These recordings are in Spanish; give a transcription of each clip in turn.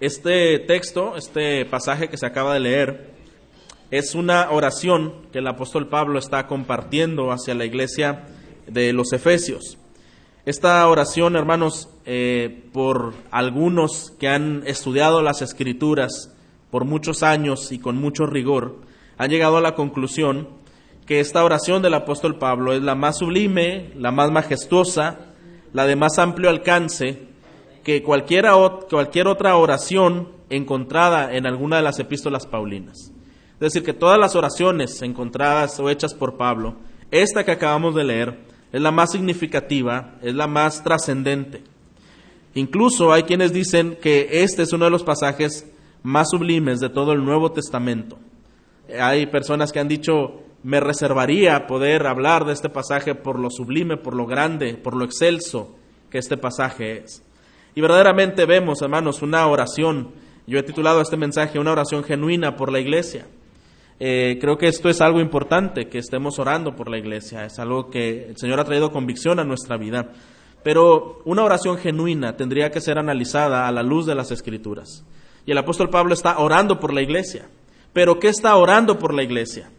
Este texto, este pasaje que se acaba de leer, es una oración que el apóstol Pablo está compartiendo hacia la iglesia de los Efesios. Esta oración, hermanos, eh, por algunos que han estudiado las escrituras por muchos años y con mucho rigor, han llegado a la conclusión que esta oración del apóstol Pablo es la más sublime, la más majestuosa, la de más amplio alcance que cualquiera, cualquier otra oración encontrada en alguna de las epístolas paulinas. Es decir, que todas las oraciones encontradas o hechas por Pablo, esta que acabamos de leer, es la más significativa, es la más trascendente. Incluso hay quienes dicen que este es uno de los pasajes más sublimes de todo el Nuevo Testamento. Hay personas que han dicho, me reservaría poder hablar de este pasaje por lo sublime, por lo grande, por lo excelso que este pasaje es. Y verdaderamente vemos, hermanos, una oración. Yo he titulado este mensaje una oración genuina por la iglesia. Eh, creo que esto es algo importante, que estemos orando por la iglesia. Es algo que el Señor ha traído convicción a nuestra vida. Pero una oración genuina tendría que ser analizada a la luz de las Escrituras. Y el apóstol Pablo está orando por la iglesia. Pero ¿qué está orando por la iglesia?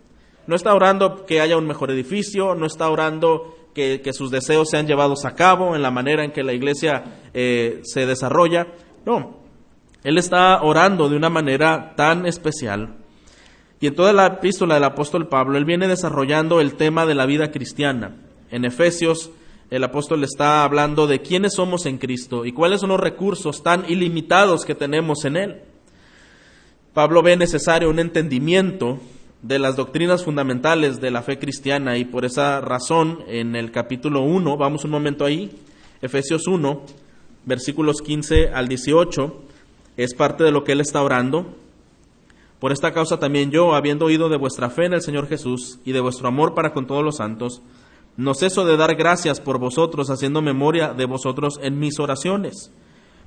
No está orando que haya un mejor edificio, no está orando que, sus deseos sean llevados a cabo en la manera en que la iglesia eh, se desarrolla. No, él está orando de una manera tan especial. Y en toda la epístola del apóstol Pablo, él viene desarrollando el tema de la vida cristiana. En Efesios, el apóstol está hablando de quiénes somos en Cristo y cuáles son los recursos tan ilimitados que tenemos en Él. Pablo ve necesario un entendimiento de las doctrinas fundamentales de la fe cristiana y por esa razón en el capítulo 1, vamos un momento ahí, Efesios 1, versículos 15 al 18, es parte de lo que él está orando. Por esta causa también yo, habiendo oído de vuestra fe en el Señor Jesús y de vuestro amor para con todos los santos, no ceso de dar gracias por vosotros, haciendo memoria de vosotros en mis oraciones,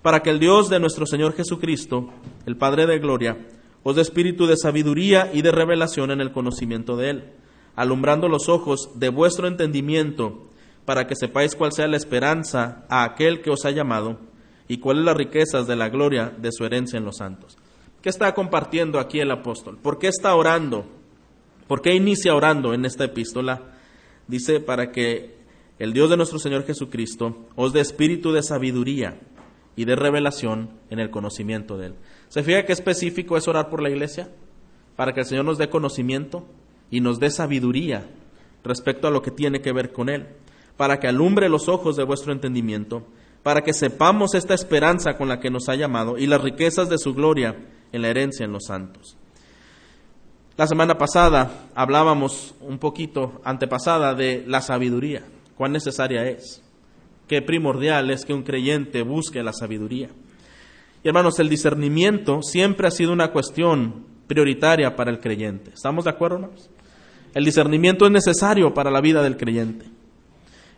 para que el Dios de nuestro Señor Jesucristo, el Padre de Gloria, os de espíritu de sabiduría y de revelación en el conocimiento de Él, alumbrando los ojos de vuestro entendimiento, para que sepáis cuál sea la esperanza a aquel que os ha llamado y cuáles las riquezas de la gloria de su herencia en los santos. ¿Qué está compartiendo aquí el apóstol? ¿Por qué está orando? ¿Por qué inicia orando en esta epístola? Dice, para que el Dios de nuestro Señor Jesucristo os dé espíritu de sabiduría y de revelación en el conocimiento de Él. ¿Se fija qué específico es orar por la iglesia? Para que el Señor nos dé conocimiento y nos dé sabiduría respecto a lo que tiene que ver con Él, para que alumbre los ojos de vuestro entendimiento, para que sepamos esta esperanza con la que nos ha llamado y las riquezas de su gloria en la herencia en los santos. La semana pasada hablábamos un poquito, antepasada, de la sabiduría, cuán necesaria es, qué primordial es que un creyente busque la sabiduría. Y hermanos, el discernimiento siempre ha sido una cuestión prioritaria para el creyente. ¿Estamos de acuerdo, hermanos? El discernimiento es necesario para la vida del creyente.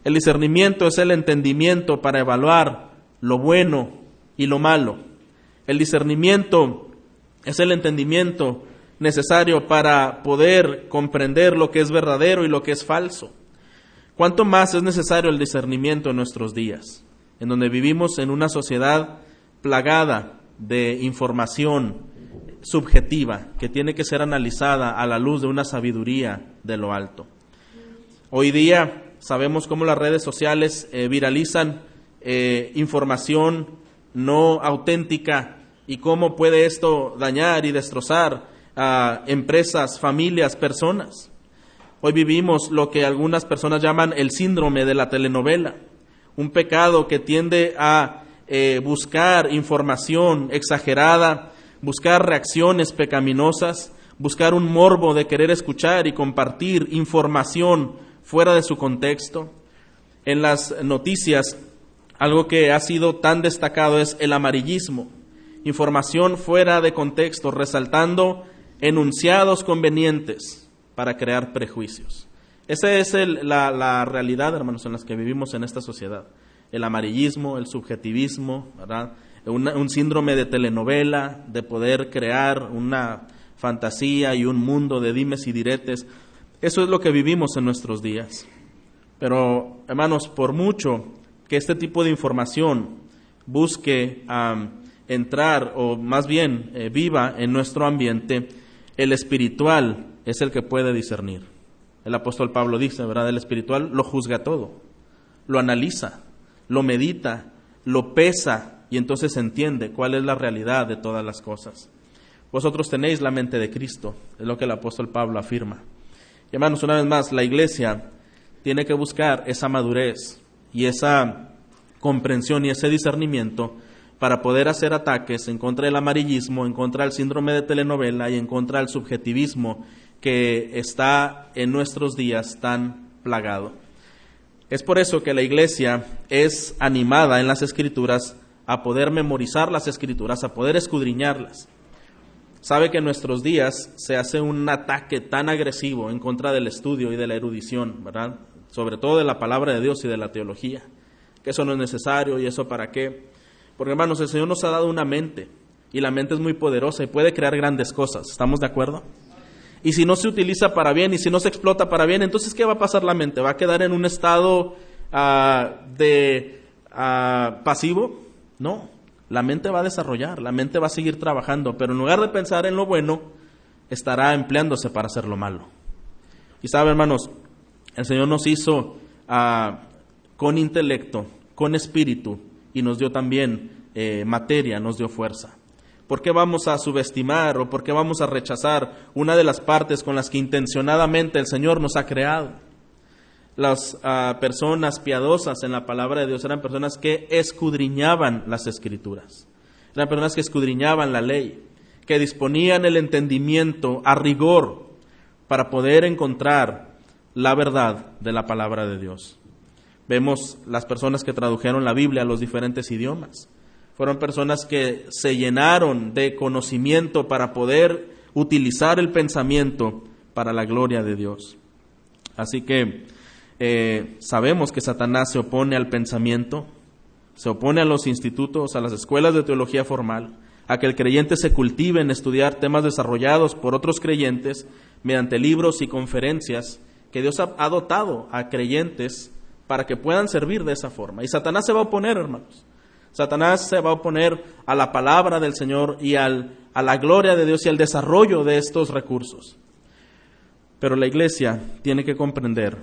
El discernimiento es el entendimiento para evaluar lo bueno y lo malo. El discernimiento es el entendimiento necesario para poder comprender lo que es verdadero y lo que es falso. ¿Cuánto más es necesario el discernimiento en nuestros días, en donde vivimos en una sociedad plagada de información subjetiva que tiene que ser analizada a la luz de una sabiduría de lo alto. Hoy día sabemos cómo las redes sociales eh, viralizan eh, información no auténtica y cómo puede esto dañar y destrozar a empresas, familias, personas. Hoy vivimos lo que algunas personas llaman el síndrome de la telenovela, un pecado que tiende a eh, buscar información exagerada, buscar reacciones pecaminosas, buscar un morbo de querer escuchar y compartir información fuera de su contexto. En las noticias, algo que ha sido tan destacado es el amarillismo, información fuera de contexto, resaltando enunciados convenientes para crear prejuicios. Esa es la, la realidad, hermanos, en las que vivimos en esta sociedad el amarillismo, el subjetivismo, un síndrome de telenovela, de poder crear una fantasía y un mundo de dimes y diretes. Eso es lo que vivimos en nuestros días. Pero, hermanos, por mucho que este tipo de información busque entrar, o más bien eh, viva en nuestro ambiente, el espiritual es el que puede discernir. El apóstol Pablo dice, ¿verdad? El espiritual lo juzga todo, lo analiza, lo medita, lo pesa y entonces entiende cuál es la realidad de todas las cosas. Vosotros tenéis la mente de Cristo, es lo que el apóstol Pablo afirma. Y hermanos, una vez más, la iglesia tiene que buscar esa madurez y esa comprensión y ese discernimiento para poder hacer ataques en contra del amarillismo, en contra del síndrome de telenovela y en contra del subjetivismo que está en nuestros días tan plagado. Es por eso que la iglesia es animada en las escrituras a poder memorizar las escrituras, a poder escudriñarlas. Sabe que en nuestros días se hace un ataque tan agresivo en contra del estudio y de la erudición, ¿verdad? Sobre todo de la palabra de Dios y de la teología. Que eso no es necesario y eso para qué. Porque hermanos, el Señor nos ha dado una mente y la mente es muy poderosa y puede crear grandes cosas. ¿Estamos de acuerdo? Y si no se utiliza para bien y si no se explota para bien, entonces ¿qué va a pasar la mente? ¿Va a quedar en un estado ah, de ah, pasivo? No, la mente va a desarrollar, la mente va a seguir trabajando, pero en lugar de pensar en lo bueno, estará empleándose para hacer lo malo. Y sabe, hermanos, el Señor nos hizo ah, con intelecto, con espíritu, y nos dio también eh, materia, nos dio fuerza. ¿Por qué vamos a subestimar o por qué vamos a rechazar una de las partes con las que intencionadamente el Señor nos ha creado? Las ah, personas piadosas en la palabra de Dios eran personas que escudriñaban las escrituras, eran personas que escudriñaban la ley, que disponían el entendimiento a rigor para poder encontrar la verdad de la palabra de Dios. Vemos las personas que tradujeron la Biblia a los diferentes idiomas fueron personas que se llenaron de conocimiento para poder utilizar el pensamiento para la gloria de Dios. Así que eh, sabemos que Satanás se opone al pensamiento, se opone a los institutos, a las escuelas de teología formal, a que el creyente se cultive en estudiar temas desarrollados por otros creyentes mediante libros y conferencias que Dios ha dotado a creyentes para que puedan servir de esa forma. Y Satanás se va a oponer, hermanos. Satanás se va a oponer a la palabra del Señor y al, a la gloria de Dios y al desarrollo de estos recursos. Pero la iglesia tiene que comprender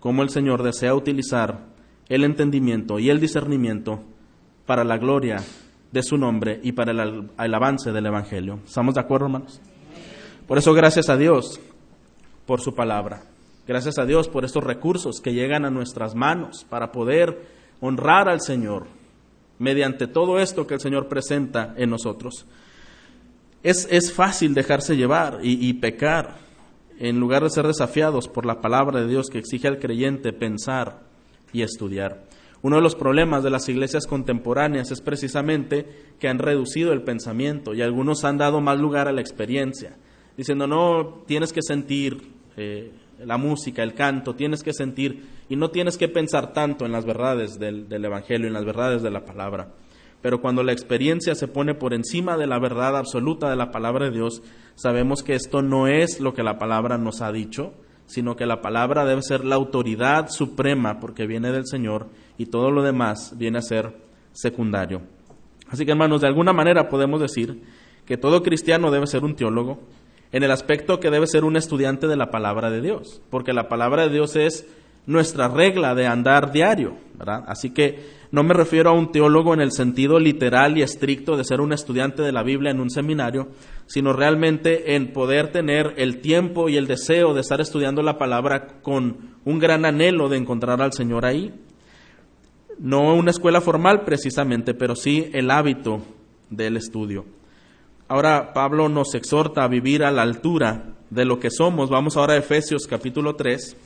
cómo el Señor desea utilizar el entendimiento y el discernimiento para la gloria de su nombre y para el, el avance del Evangelio. ¿Estamos de acuerdo, hermanos? Por eso, gracias a Dios por su palabra. Gracias a Dios por estos recursos que llegan a nuestras manos para poder honrar al Señor mediante todo esto que el Señor presenta en nosotros. Es, es fácil dejarse llevar y, pecar en lugar de ser desafiados por la palabra de Dios que exige al creyente pensar y estudiar. Uno de los problemas de las iglesias contemporáneas es precisamente que han reducido el pensamiento y algunos han dado más lugar a la experiencia, diciendo, no, tienes que sentir, eh, la música, el canto, tienes que sentir y no tienes que pensar tanto en las verdades del, Evangelio, en las verdades de la palabra. Pero cuando la experiencia se pone por encima de la verdad absoluta de la palabra de Dios, sabemos que esto no es lo que la palabra nos ha dicho, sino que la palabra debe ser la autoridad suprema porque viene del Señor y todo lo demás viene a ser secundario. Así que hermanos, de alguna manera podemos decir que todo cristiano debe ser un teólogo, en el aspecto que debe ser un estudiante de la palabra de Dios, porque la palabra de Dios es nuestra regla de andar diario, ¿verdad? Así que no me refiero a un teólogo en el sentido literal y estricto de ser un estudiante de la Biblia en un seminario, sino realmente en poder tener el tiempo y el deseo de estar estudiando la palabra con un gran anhelo de encontrar al Señor ahí. No una escuela formal precisamente, pero sí el hábito del estudio. Ahora Pablo nos exhorta a vivir a la altura de lo que somos. Vamos ahora a Efesios capítulo 3,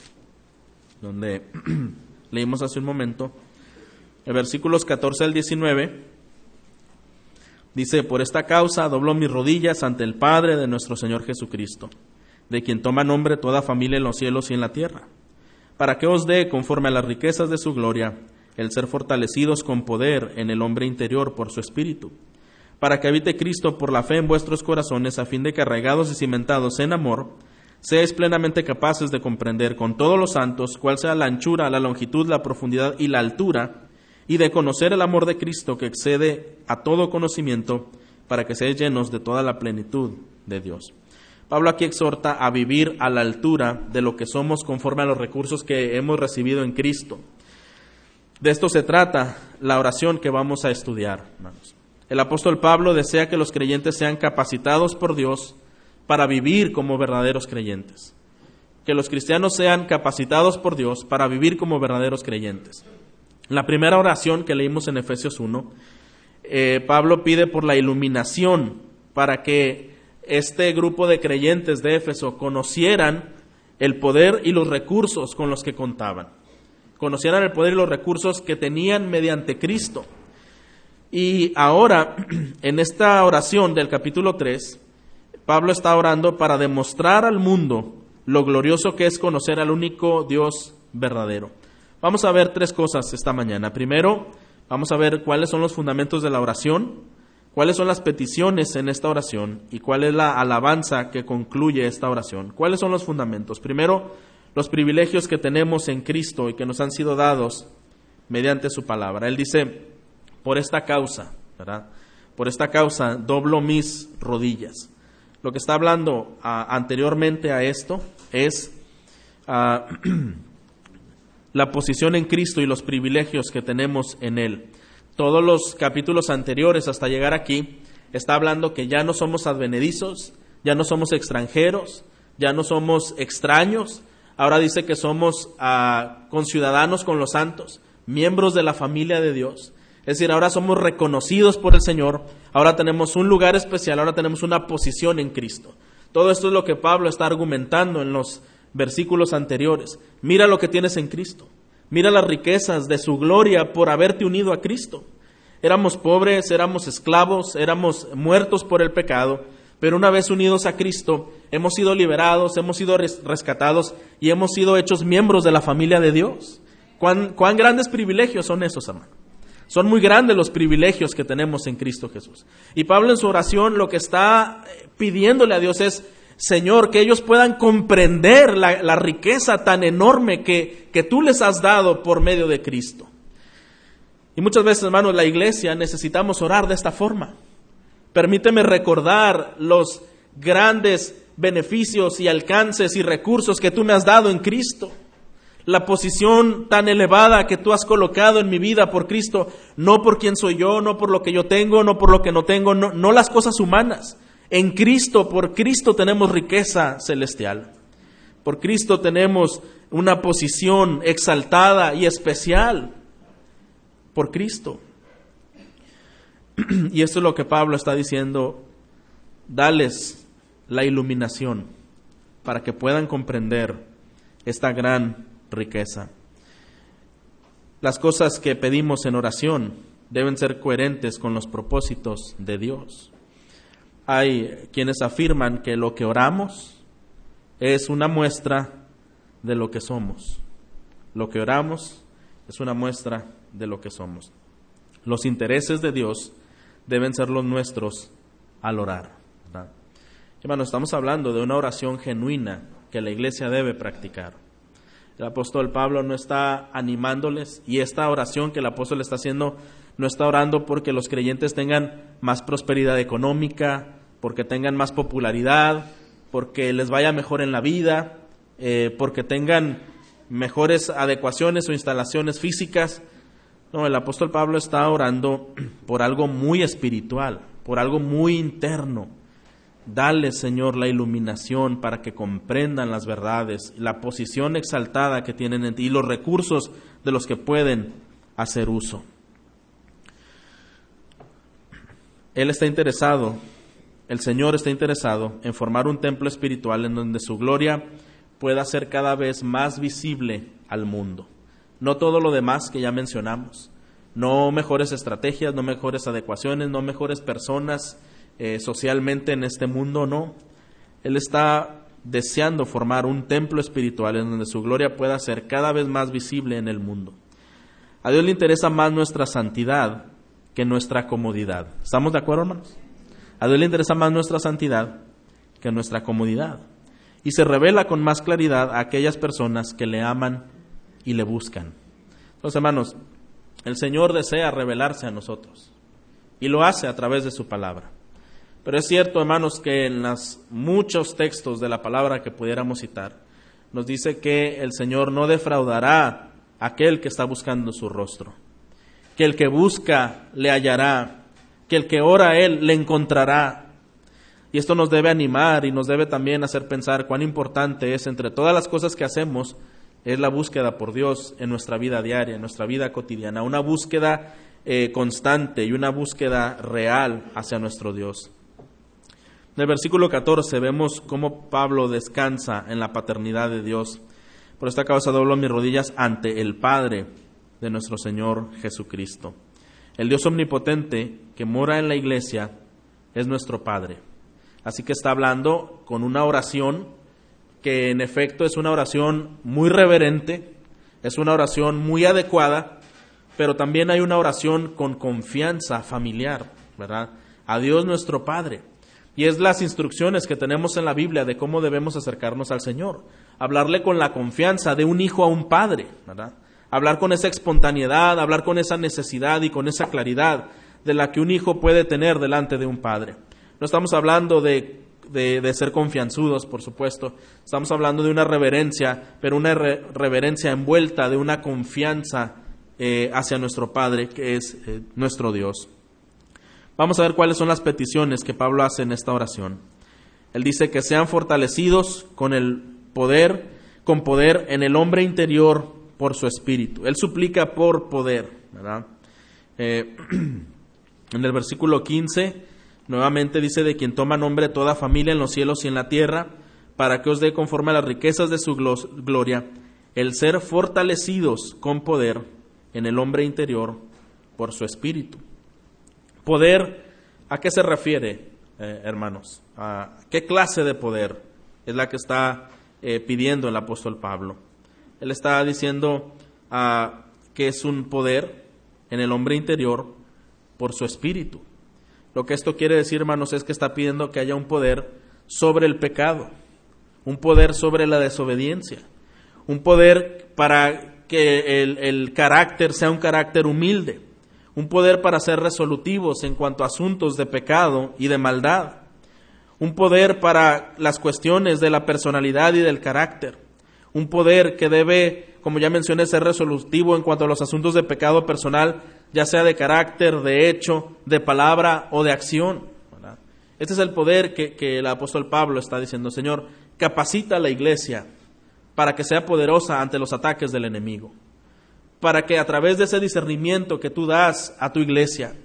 donde leímos hace un momento. En versículos 14 al 19 dice, por esta causa doblo mis rodillas ante el Padre de nuestro Señor Jesucristo, de quien toma nombre toda familia en los cielos y en la tierra, para que os dé, conforme a las riquezas de su gloria, el ser fortalecidos con poder en el hombre interior por su espíritu para que habite Cristo por la fe en vuestros corazones, a fin de que arraigados y cimentados en amor, seáis plenamente capaces de comprender con todos los santos cuál sea la anchura, la longitud, la profundidad y la altura, y de conocer el amor de Cristo que excede a todo conocimiento para que seáis llenos de toda la plenitud de Dios. Pablo aquí exhorta a vivir a la altura de lo que somos conforme a los recursos que hemos recibido en Cristo. De esto se trata la oración que vamos a estudiar, hermanos. El apóstol Pablo desea que los creyentes sean capacitados por Dios para vivir como verdaderos creyentes. Que los cristianos sean capacitados por Dios para vivir como verdaderos creyentes. La primera oración que leímos en Efesios 1, eh, Pablo pide por la iluminación para que este grupo de creyentes de Éfeso conocieran el poder y los recursos con los que contaban. Conocieran el poder y los recursos que tenían mediante Cristo. Y ahora, en esta oración del capítulo 3, Pablo está orando para demostrar al mundo lo glorioso que es conocer al único Dios verdadero. Vamos a ver tres cosas esta mañana. Primero, vamos a ver cuáles son los fundamentos de la oración, cuáles son las peticiones en esta oración y cuál es la alabanza que concluye esta oración. ¿Cuáles son los fundamentos? Primero, los privilegios que tenemos en Cristo y que nos han sido dados mediante su palabra. Él dice, por esta causa, ¿verdad? Por esta causa doblo mis rodillas. Lo que está hablando ah, anteriormente a esto es ah, la posición en Cristo y los privilegios que tenemos en Él. Todos los capítulos anteriores hasta llegar aquí está hablando que ya no somos advenedizos, ya no somos extranjeros, ya no somos extraños, ahora dice que somos uh, conciudadanos con los santos, miembros de la familia de Dios. Es decir, ahora somos reconocidos por el Señor, ahora tenemos un lugar especial, ahora tenemos una posición en Cristo. Todo esto es lo que Pablo está argumentando en los versículos anteriores. Mira lo que tienes en Cristo. Mira las riquezas de su gloria por haberte unido a Cristo. Éramos pobres, éramos esclavos, éramos muertos por el pecado, pero una vez unidos a Cristo, hemos sido liberados, hemos sido rescatados y hemos sido hechos miembros de la familia de Dios. ¿Cuán, grandes privilegios son esos, hermano? Son muy grandes los privilegios que tenemos en Cristo Jesús. Y Pablo en su oración lo que está eh, pidiéndole a Dios es, Señor, que ellos puedan comprender la, riqueza tan enorme que, que tú les has dado por medio de Cristo. Y muchas veces, hermanos, la iglesia necesitamos orar de esta forma. Permíteme recordar los grandes beneficios y alcances y recursos que tú me has dado en Cristo. La posición tan elevada que tú has colocado en mi vida por Cristo, no por quién soy yo, no por lo que yo tengo, no por lo que no tengo, no, no las cosas humanas, en Cristo, por Cristo tenemos riqueza celestial. Por Cristo tenemos una posición exaltada y especial. Por Cristo. Y esto es lo que Pablo está diciendo. Dales la iluminación para que puedan comprender esta gran riqueza. Las cosas que pedimos en oración deben ser coherentes con los propósitos de Dios. Hay quienes afirman que lo que oramos es una muestra de lo que somos. Lo que oramos es una muestra de lo que somos. Los intereses de Dios deben ser los nuestros al orar. Hermano, estamos hablando de una oración genuina que la iglesia debe practicar. El apóstol Pablo no está animándoles y esta oración que el apóstol está haciendo no está orando porque los creyentes tengan más prosperidad económica, porque tengan más popularidad, porque les vaya mejor en la vida, eh, porque tengan mejores adecuaciones o instalaciones físicas. No, el apóstol Pablo está orando por algo muy espiritual, por algo muy interno. Dale, Señor, la iluminación para que comprendan las verdades, la posición exaltada que tienen en ti y los recursos de los que pueden hacer uso. Él está interesado, el Señor está interesado en formar un templo espiritual en donde su gloria pueda ser cada vez más visible al mundo. No todo lo demás que ya mencionamos, no mejores estrategias, no mejores adecuaciones, no mejores personas eh, socialmente en este mundo, no. Él está deseando formar un templo espiritual en donde su gloria pueda ser cada vez más visible en el mundo. A Dios le interesa más nuestra santidad que nuestra comodidad. ¿Estamos de acuerdo, hermanos? A Dios le interesa más nuestra santidad que nuestra comodidad. Y se revela con más claridad a aquellas personas que le aman y le buscan. Entonces, hermanos, El Señor desea revelarse a nosotros y lo hace a través de su palabra. Pero es cierto, hermanos, que en los muchos textos de la palabra que pudiéramos citar, nos dice que el Señor no defraudará a aquel que está buscando su rostro, que el que busca le hallará, que el que ora a Él le encontrará. Y esto nos debe animar y nos debe también hacer pensar cuán importante es entre todas las cosas que hacemos, es la búsqueda por Dios en nuestra vida diaria, en nuestra vida cotidiana, una búsqueda eh, constante y una búsqueda real hacia nuestro Dios. En el versículo 14 vemos cómo Pablo descansa en la paternidad de Dios. Por esta causa doblo mis rodillas ante el Padre de nuestro Señor Jesucristo. El Dios omnipotente que mora en la iglesia es nuestro Padre. Así que está hablando con una oración que en efecto es una oración muy reverente, es una oración muy adecuada, pero también hay una oración con confianza familiar, ¿verdad? A Dios nuestro Padre. Y es las instrucciones que tenemos en la Biblia de cómo debemos acercarnos al Señor. Hablarle con la confianza de un hijo a un padre, ¿verdad? Hablar con esa espontaneidad, hablar con esa necesidad y con esa claridad de la que un hijo puede tener delante de un padre. No estamos hablando de, de, ser confianzudos, por supuesto. Estamos hablando de una reverencia, pero una reverencia envuelta de una confianza eh, hacia nuestro Padre, que es eh, nuestro Dios. Vamos a ver cuáles son las peticiones que Pablo hace en esta oración. Él dice que sean fortalecidos con el poder, con poder en el hombre interior por su espíritu. Él suplica por poder, ¿verdad? Eh, en el versículo 15, nuevamente dice de quien toma nombre toda familia en los cielos y en la tierra, para que os dé conforme a las riquezas de su gloria, el ser fortalecidos con poder en el hombre interior por su espíritu. Poder, ¿a qué se refiere, eh, hermanos? ¿A qué clase de poder es la que está eh, pidiendo el apóstol Pablo? Él está diciendo ah, que es un poder en el hombre interior por su espíritu. Lo que esto quiere decir, hermanos, es que está pidiendo que haya un poder sobre el pecado, un poder sobre la desobediencia, un poder para que el carácter sea un carácter humilde, un poder para ser resolutivos en cuanto a asuntos de pecado y de maldad, un poder para las cuestiones de la personalidad y del carácter, un poder que debe, como ya mencioné, ser resolutivo en cuanto a los asuntos de pecado personal, ya sea de carácter, de hecho, de palabra o de acción. Este es el poder que, que el apóstol Pablo está diciendo, Señor, capacita a la iglesia para que sea poderosa ante los ataques del enemigo para que a través de ese discernimiento que tú das a tu iglesia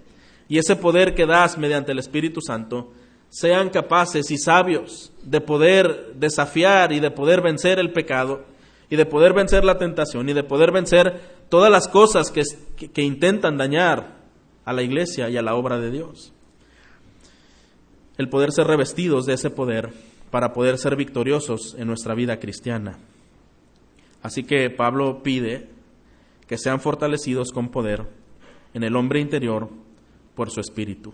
y ese poder que das mediante el Espíritu Santo, sean capaces y sabios de poder desafiar y de poder vencer el pecado y de poder vencer la tentación y de poder vencer todas las cosas que, que, intentan dañar a la iglesia y a la obra de Dios. El poder ser revestidos de ese poder para poder ser victoriosos en nuestra vida cristiana. Así que Pablo pide que sean fortalecidos con poder en el hombre interior por su espíritu.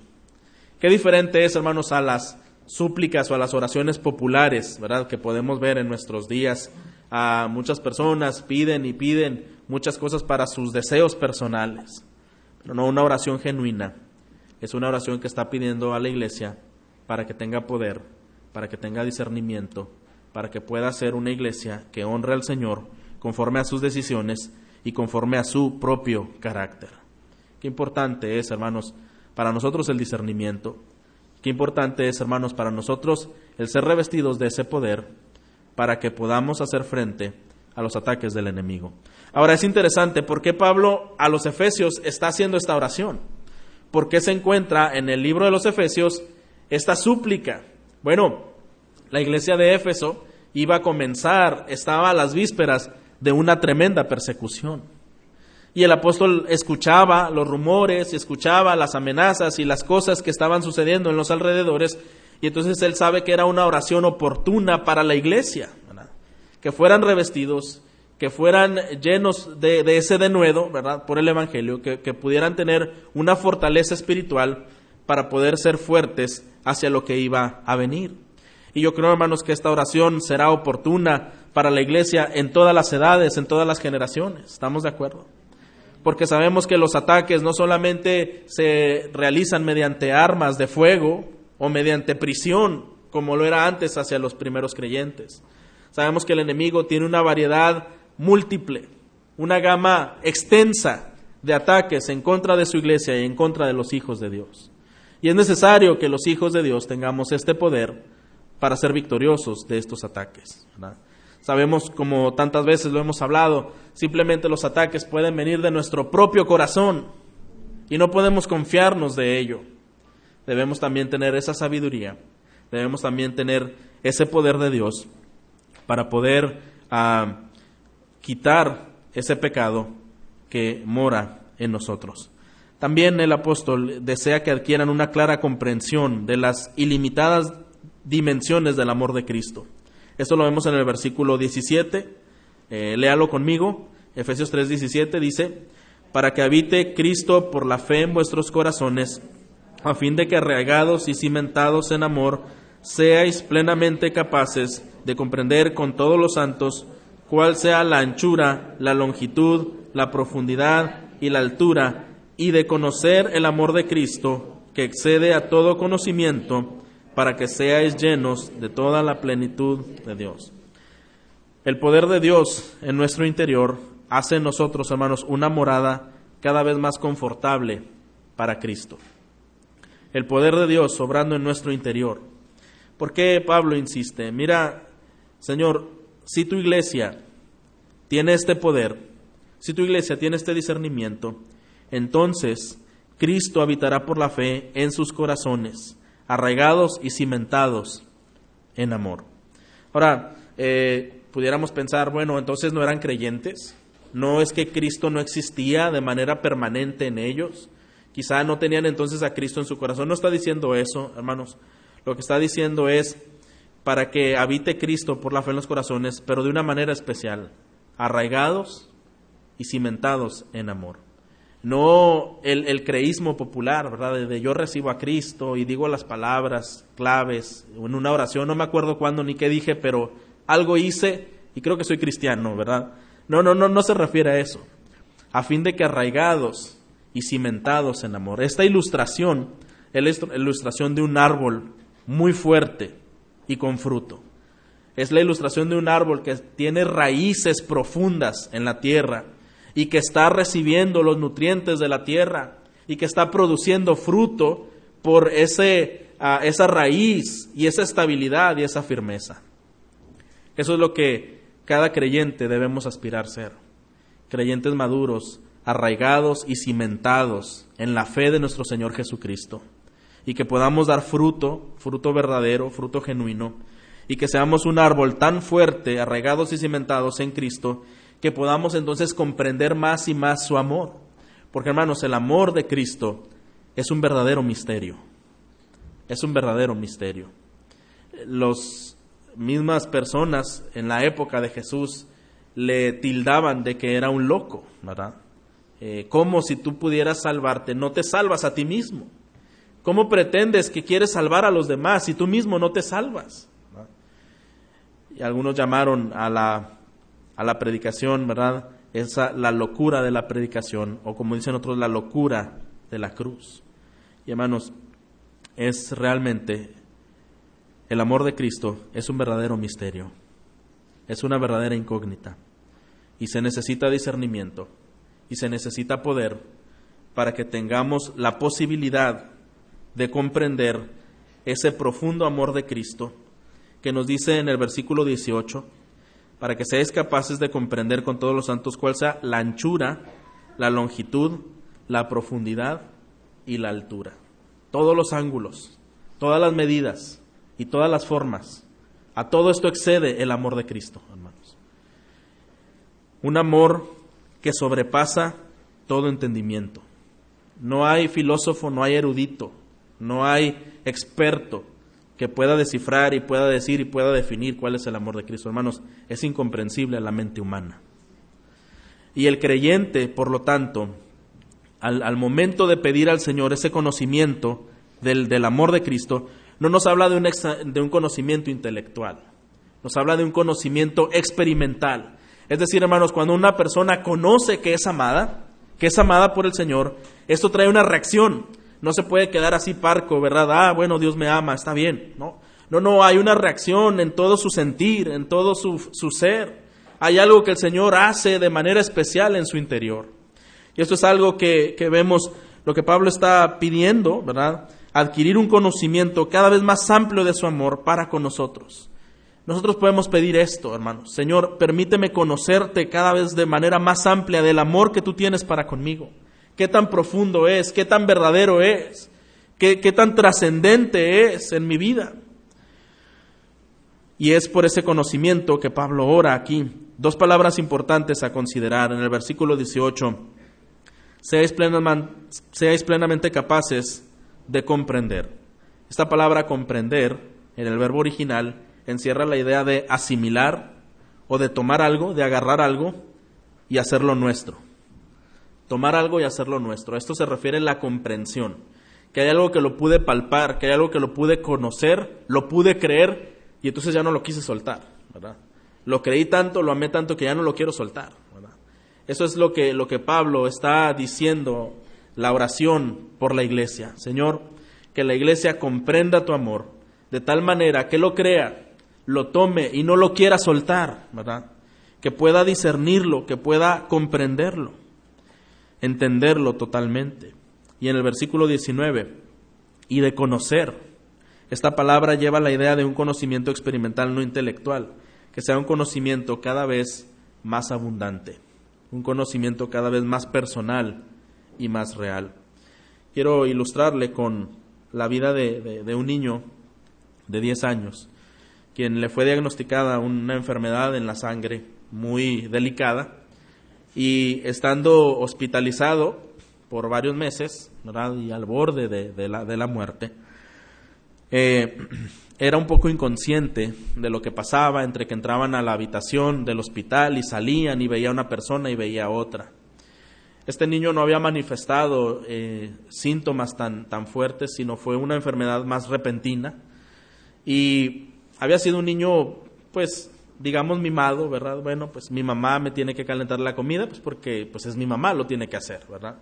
Qué diferente es, hermanos, a las súplicas o a las oraciones populares, ¿verdad? Que podemos ver en nuestros días. A muchas personas piden y piden muchas cosas para sus deseos personales, pero no una oración genuina. Es una oración que está pidiendo a la iglesia para que tenga poder, para que tenga discernimiento, para que pueda ser una iglesia que honre al Señor conforme a sus decisiones y conforme a su propio carácter. Qué importante es, hermanos, para nosotros el discernimiento. Qué importante es, hermanos, para nosotros el ser revestidos de ese poder para que podamos hacer frente a los ataques del enemigo. Ahora es interesante por qué Pablo a los Efesios está haciendo esta oración. ¿Por qué se encuentra en el libro de los Efesios esta súplica? Bueno, la iglesia de Éfeso iba a comenzar, estaba a las vísperas de una tremenda persecución. Y el apóstol escuchaba los rumores, escuchaba las amenazas y las cosas que estaban sucediendo en los alrededores, y entonces él sabe que era una oración oportuna para la iglesia, que fueran revestidos, que fueran llenos de, ese denuedo, ¿verdad? Por el Evangelio, que, que pudieran tener una fortaleza espiritual para poder ser fuertes hacia lo que iba a venir. Y yo creo, hermanos, que esta oración será oportuna para la iglesia en todas las edades, en todas las generaciones. ¿Estamos de acuerdo? porque sabemos que los ataques no solamente se realizan mediante armas de fuego o mediante prisión, como lo era antes hacia los primeros creyentes. Sabemos que el enemigo tiene una variedad múltiple, una gama extensa de ataques en contra de su iglesia y en contra de los hijos de Dios. Y es necesario que los hijos de Dios tengamos este poder para ser victoriosos de estos ataques. Sabemos, como tantas veces lo hemos hablado, simplemente los ataques pueden venir de nuestro propio corazón y no podemos confiarnos de ello. Debemos también tener esa sabiduría, debemos también tener ese poder de Dios para poder ah, quitar ese pecado que mora en nosotros. También el apóstol desea que adquieran una clara comprensión de las ilimitadas dimensiones del amor de Cristo. Esto lo vemos en el versículo 17. Eh, léalo conmigo. Efesios 3:17 dice, para que habite Cristo por la fe en vuestros corazones, a fin de que arraigados y cimentados en amor, seáis plenamente capaces de comprender con todos los santos cuál sea la anchura, la longitud, la profundidad y la altura y de conocer el amor de Cristo, que excede a todo conocimiento, para que seáis llenos de toda la plenitud de Dios. El poder de Dios en nuestro interior hace en nosotros, hermanos, una morada cada vez más confortable para Cristo. El poder de Dios sobrando en nuestro interior. ¿Por qué Pablo insiste? Mira, Señor, si tu iglesia tiene este poder, si tu iglesia tiene este discernimiento, entonces Cristo habitará por la fe en sus corazones, arraigados y cimentados en amor. Ahora, eh, pudiéramos pensar, bueno, entonces no eran creyentes, no es que Cristo no existía de manera permanente en ellos, quizá no tenían entonces a Cristo en su corazón, no está diciendo eso, hermanos, lo que está diciendo es para que habite Cristo por la fe en los corazones, pero de una manera especial, arraigados y cimentados en amor no el, el, creísmo popular, ¿verdad? De, yo recibo a Cristo y digo las palabras claves en una oración, no me acuerdo cuándo ni qué dije, pero algo hice y creo que soy cristiano, ¿verdad? No, no, no, no se refiere a eso. A fin de que arraigados y cimentados en amor. Esta ilustración es la ilustración de un árbol muy fuerte y con fruto. Es la ilustración de un árbol que tiene raíces profundas en la tierra y que está recibiendo los nutrientes de la tierra y que está produciendo fruto por ese, ah, esa raíz y esa estabilidad y esa firmeza. Eso es lo que cada creyente debemos aspirar a ser. Creyentes maduros, arraigados y cimentados en la fe de nuestro Señor Jesucristo. Y que podamos dar fruto, fruto verdadero, fruto genuino. Y que seamos un árbol tan fuerte, arraigados y cimentados en Cristo, que podamos entonces comprender más y más su amor. Porque hermanos, el amor de Cristo es un verdadero misterio. Es un verdadero misterio. Las mismas personas en la época de Jesús le tildaban de que era un loco, ¿verdad? Eh, como si tú pudieras salvarte, no te salvas a ti mismo. ¿Cómo pretendes que quieres salvar a los demás si tú mismo no te salvas? Y algunos llamaron a la a la predicación, ¿verdad? Esa, la locura de la predicación, o como dicen otros, la locura de la cruz. Y hermanos, es realmente el amor de Cristo, es un verdadero misterio, es una verdadera incógnita. Y se necesita discernimiento, y se necesita poder para que tengamos la posibilidad de comprender ese profundo amor de Cristo que nos dice en el versículo 18, para que seáis capaces de comprender con todos los santos cuál sea la anchura, la longitud, la profundidad y la altura. Todos los ángulos, todas las medidas y todas las formas. A todo esto excede el amor de Cristo, hermanos. Un amor que sobrepasa todo entendimiento. No hay filósofo, no hay erudito, no hay experto que pueda descifrar y pueda decir y pueda definir cuál es el amor de Cristo. Hermanos, es incomprensible a la mente humana. Y el creyente, por lo tanto, al, momento de pedir al Señor ese conocimiento del, del amor de Cristo, no nos habla de un, de un conocimiento intelectual, nos habla de un conocimiento experimental. Es decir, hermanos, cuando una persona conoce que es amada, que es amada por el Señor, esto trae una reacción. No se puede quedar así parco, ¿verdad? Ah, bueno, Dios me ama, está bien. No, no, no, hay una reacción en todo su sentir, en todo su, su ser. Hay algo que el Señor hace de manera especial en su interior. Y esto es algo que, que vemos, lo que Pablo está pidiendo, ¿verdad? Adquirir un conocimiento cada vez más amplio de su amor para con nosotros. Nosotros podemos pedir esto, hermanos. Señor, permíteme conocerte cada vez de manera más amplia del amor que tú tienes para conmigo. Qué tan profundo es, qué tan verdadero es, qué, qué tan trascendente es en mi vida. Y es por ese conocimiento que Pablo ora aquí. Dos palabras importantes a considerar en el versículo 18. Seáis seáis plenamente capaces de comprender. Esta palabra comprender en el verbo original encierra la idea de asimilar o de tomar algo, de agarrar algo y hacerlo nuestro. Tomar algo y hacerlo nuestro. Esto se refiere a la comprensión. Que hay algo que lo pude palpar, que hay algo que lo pude conocer, lo pude creer y entonces ya no lo quise soltar, ¿verdad? Lo creí tanto, lo amé tanto que ya no lo quiero soltar, ¿verdad? Eso es lo que, lo que Pablo está diciendo, la oración por la iglesia. Señor, que la iglesia comprenda tu amor de tal manera que lo crea, lo tome y no lo quiera soltar, ¿verdad? Que pueda discernirlo, que pueda comprenderlo, entenderlo totalmente. Y en el versículo 19, y de conocer. Esta palabra lleva la idea de un conocimiento experimental no intelectual, que sea un conocimiento cada vez más abundante, un conocimiento cada vez más personal y más real. Quiero ilustrarle con la vida de, de, de un niño de 10 años quien le fue diagnosticada una enfermedad en la sangre muy delicada y estando hospitalizado por varios meses ¿verdad? y al borde de, la, muerte, eh, era un poco inconsciente de lo que pasaba entre que entraban a la habitación del hospital y salían y veía a una persona y veía a otra. Este niño no había manifestado eh, síntomas tan fuertes, sino fue una enfermedad más repentina. Y había sido un niño, pues, digamos, mimado, ¿verdad? Bueno, pues mi mamá me tiene que calentar la comida, pues porque pues es mi mamá, lo tiene que hacer, ¿verdad?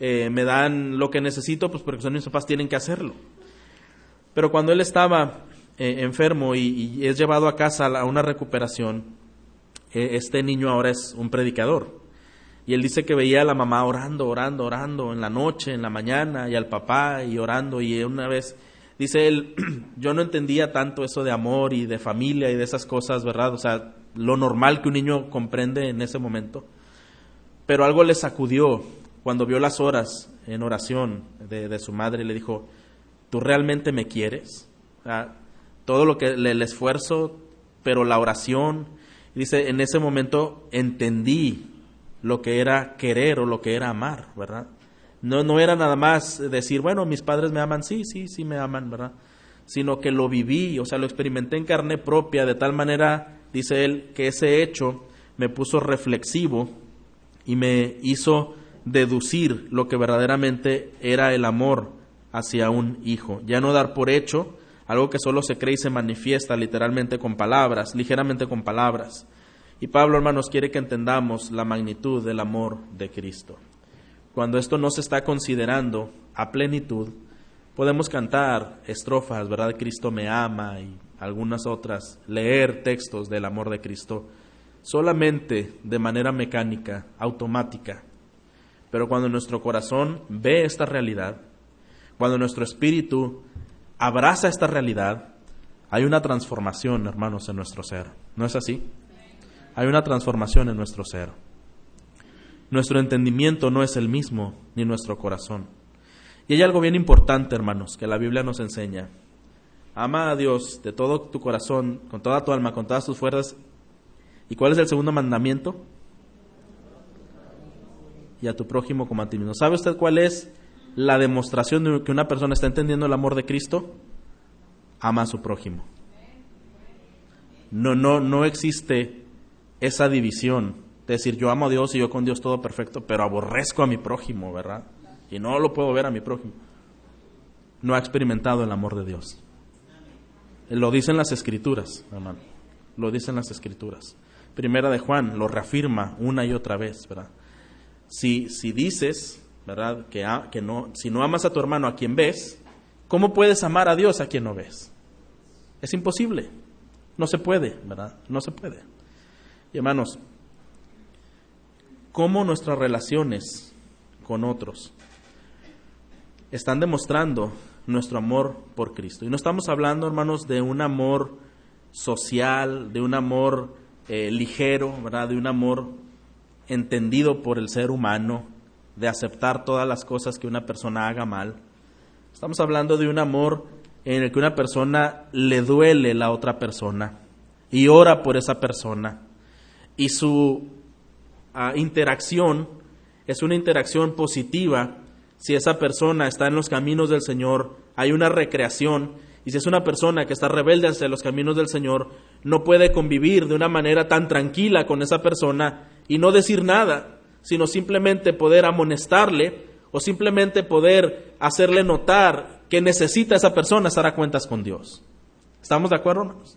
Eh, me dan lo que necesito, pues porque son mis papás, tienen que hacerlo. Pero cuando él estaba eh, enfermo y, es llevado a casa a una recuperación, eh, este niño ahora es un predicador. Y él dice que veía a la mamá orando, orando, orando en la noche, en la mañana, y al papá y orando, y una vez Dice él, yo no entendía tanto eso de amor y de familia y de esas cosas, ¿verdad? O sea, lo normal que un niño comprende en ese momento. Pero algo le sacudió cuando vio las horas en oración de, de su madre le dijo, ¿tú realmente me quieres? Todo lo que el esfuerzo, pero la oración. Dice, en ese momento entendí lo que era querer o lo que era amar, ¿verdad? No, no era nada más decir, bueno, mis padres me aman, sí, sí, sí me aman, ¿verdad? Sino que lo viví, o sea, lo experimenté en carne propia, de tal manera, dice él, que ese hecho me puso reflexivo y me hizo deducir lo que verdaderamente era el amor hacia un hijo. Ya no dar por hecho algo que solo se cree y se manifiesta literalmente con palabras, ligeramente con palabras. Y Pablo, hermanos, quiere que entendamos la magnitud del amor de Cristo cuando esto no se está considerando a plenitud, podemos cantar estrofas, ¿verdad? Cristo me ama y algunas otras, leer textos del amor de Cristo solamente de manera mecánica, automática. Pero cuando nuestro corazón ve esta realidad, cuando nuestro espíritu abraza esta realidad, hay una transformación, hermanos, en nuestro ser. ¿No es así? Hay una transformación en nuestro ser. Nuestro entendimiento no es el mismo, ni nuestro corazón. Y hay algo bien importante, hermanos, que la Biblia nos enseña. Ama a Dios de todo tu corazón, con toda tu alma, con todas tus fuerzas. ¿Y cuál es el segundo mandamiento? Y a tu prójimo como a ti mismo. ¿Sabe usted cuál es la demostración de que una persona está entendiendo el amor de Cristo? Ama a su prójimo. No, no, no existe esa división decir, yo amo a Dios y yo con Dios todo perfecto, pero aborrezco a mi prójimo, ¿verdad? Y no lo puedo ver a mi prójimo. No ha experimentado el amor de Dios. Lo dicen las escrituras, hermano. Lo dicen las escrituras. Primera de Juan lo reafirma una y otra vez, ¿verdad? Si, si dices, ¿verdad? Que, que no, si no amas a tu hermano a quien ves, ¿cómo puedes amar a Dios a quien no ves? Es imposible. No se puede, ¿verdad? No se puede. Y hermanos, ¿cómo nuestras relaciones con otros están demostrando nuestro amor por Cristo? Y no estamos hablando, hermanos, de un amor social, de un amor eh, ligero, ¿verdad? De un amor entendido por el ser humano, de aceptar todas las cosas que una persona haga mal. Estamos hablando de un amor en el que una persona le duele la otra persona y ora por esa persona. Y su interacción es una interacción positiva si esa persona está en los caminos del Señor, hay una recreación. Y si es una persona que está rebelde hacia los caminos del Señor, no puede convivir de una manera tan tranquila con esa persona y no decir nada, sino simplemente poder amonestarle o simplemente poder hacerle notar que necesita esa persona estar a cuentas con Dios. ¿Estamos de acuerdo, hermanos?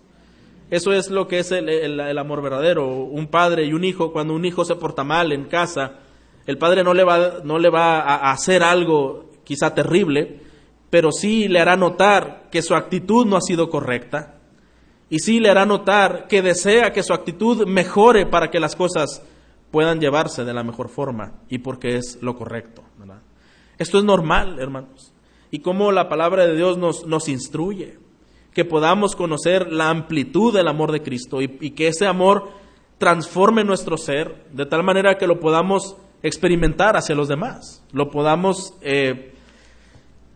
Eso es lo que es el, amor verdadero. Un padre y un hijo, cuando un hijo se porta mal en casa, el padre no le va, no le va a hacer algo quizá terrible, pero sí le hará notar que su actitud no ha sido correcta. Y sí le hará notar que desea que su actitud mejore para que las cosas puedan llevarse de la mejor forma y porque es lo correcto. Esto es normal, hermanos y cómo la palabra de Dios nos, nos instruye, que podamos conocer la amplitud del amor de Cristo y, que ese amor transforme nuestro ser de tal manera que lo podamos experimentar hacia los demás, lo podamos eh,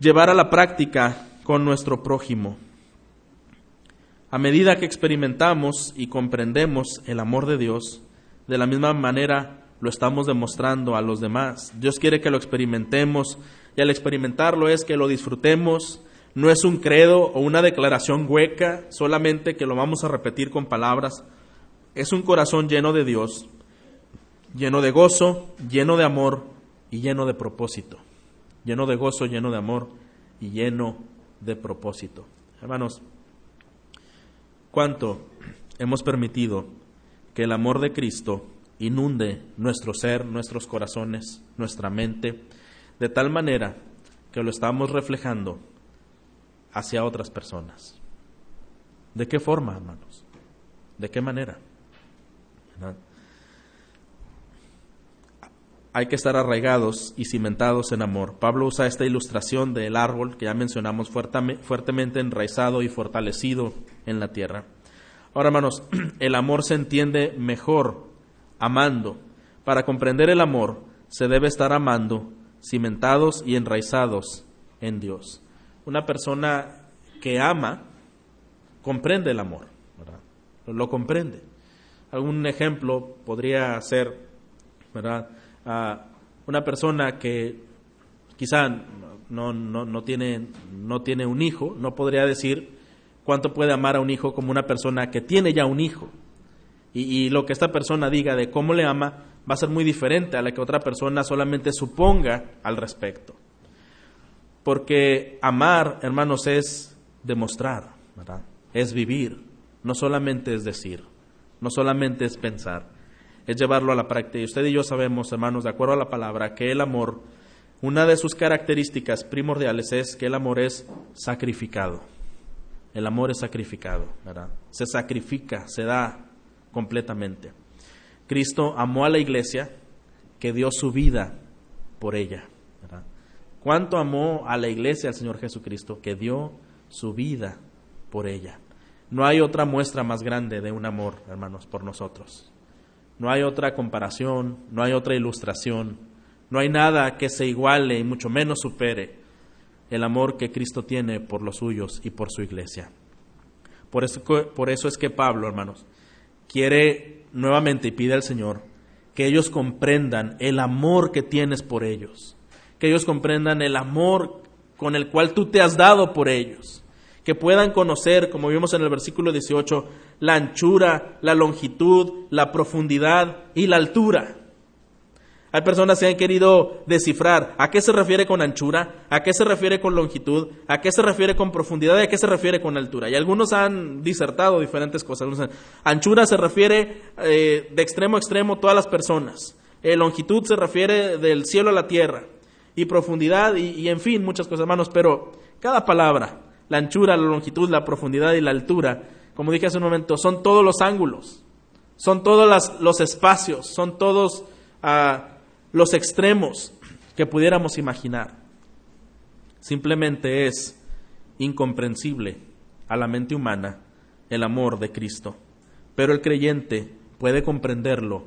llevar a la práctica con nuestro prójimo. A medida que experimentamos y comprendemos el amor de Dios, de la misma manera lo estamos demostrando a los demás. Dios quiere que lo experimentemos y al experimentarlo es que lo disfrutemos. No es un credo o una declaración hueca, solamente que lo vamos a repetir con palabras. Es un corazón lleno de Dios, lleno de gozo, lleno de amor y lleno de propósito. Lleno de gozo, lleno de amor y lleno de propósito. Hermanos, ¿cuánto hemos permitido que el amor de Cristo inunde nuestro ser, nuestros corazones, nuestra mente? de tal manera que lo estamos reflejando hacia otras personas. ¿De qué forma, hermanos? ¿De qué manera? Hay que estar arraigados y cimentados en amor. Pablo usa esta ilustración del árbol que ya mencionamos fuertemente enraizado y fortalecido en la tierra. Ahora, hermanos, el amor se entiende mejor amando. Para comprender el amor se debe estar amando cimentados y enraizados en Dios. Una persona que ama comprende el amor, ¿verdad? Lo comprende. Algún ejemplo podría ser, ¿verdad? una persona que quizá no, no, no, tiene, no tiene un hijo, no podría decir cuánto puede amar a un hijo como una persona que tiene ya un hijo. Y, y lo que esta persona diga de cómo le ama va a ser muy diferente a la que otra persona solamente suponga al respecto. Porque amar, hermanos, es demostrar, es vivir, no solamente es decir, no solamente es pensar, es llevarlo a la práctica. Y usted y yo sabemos, hermanos, de acuerdo a la palabra, que el amor, una de sus características primordiales es que el amor es sacrificado. El amor es sacrificado. Se sacrifica, se da completamente. Cristo amó a la iglesia que dio su vida por ella. ¿Cuánto amó a la iglesia el Señor Jesucristo que dio su vida por ella? No hay otra muestra más grande de un amor, hermanos, por nosotros. No hay otra comparación, no hay otra ilustración, no hay nada que se iguale y mucho menos supere el amor que Cristo tiene por los suyos y por su iglesia. Por eso, por eso es que Pablo, hermanos, quiere nuevamente y pide al Señor que ellos comprendan el amor que tienes por ellos, que ellos comprendan el amor con el cual tú te has dado por ellos, que puedan conocer, como vimos en el versículo 18, la anchura, la longitud, la profundidad y la altura hay personas que han querido descifrar a qué se refiere con anchura, a qué se refiere con longitud, a qué se refiere con profundidad y a qué se refiere con altura. Y algunos han disertado diferentes cosas. Anchura se refiere eh, de extremo a extremo todas las personas. Eh, longitud se refiere del cielo a la tierra y profundidad y, en fin, muchas cosas, hermanos, pero cada palabra, la anchura, la longitud, la profundidad y la altura, como dije hace un momento, son todos los ángulos, son todos los espacios, son todos uh, los extremos que pudiéramos imaginar. Simplemente es incomprensible a la mente humana el amor de Cristo, pero el creyente puede comprenderlo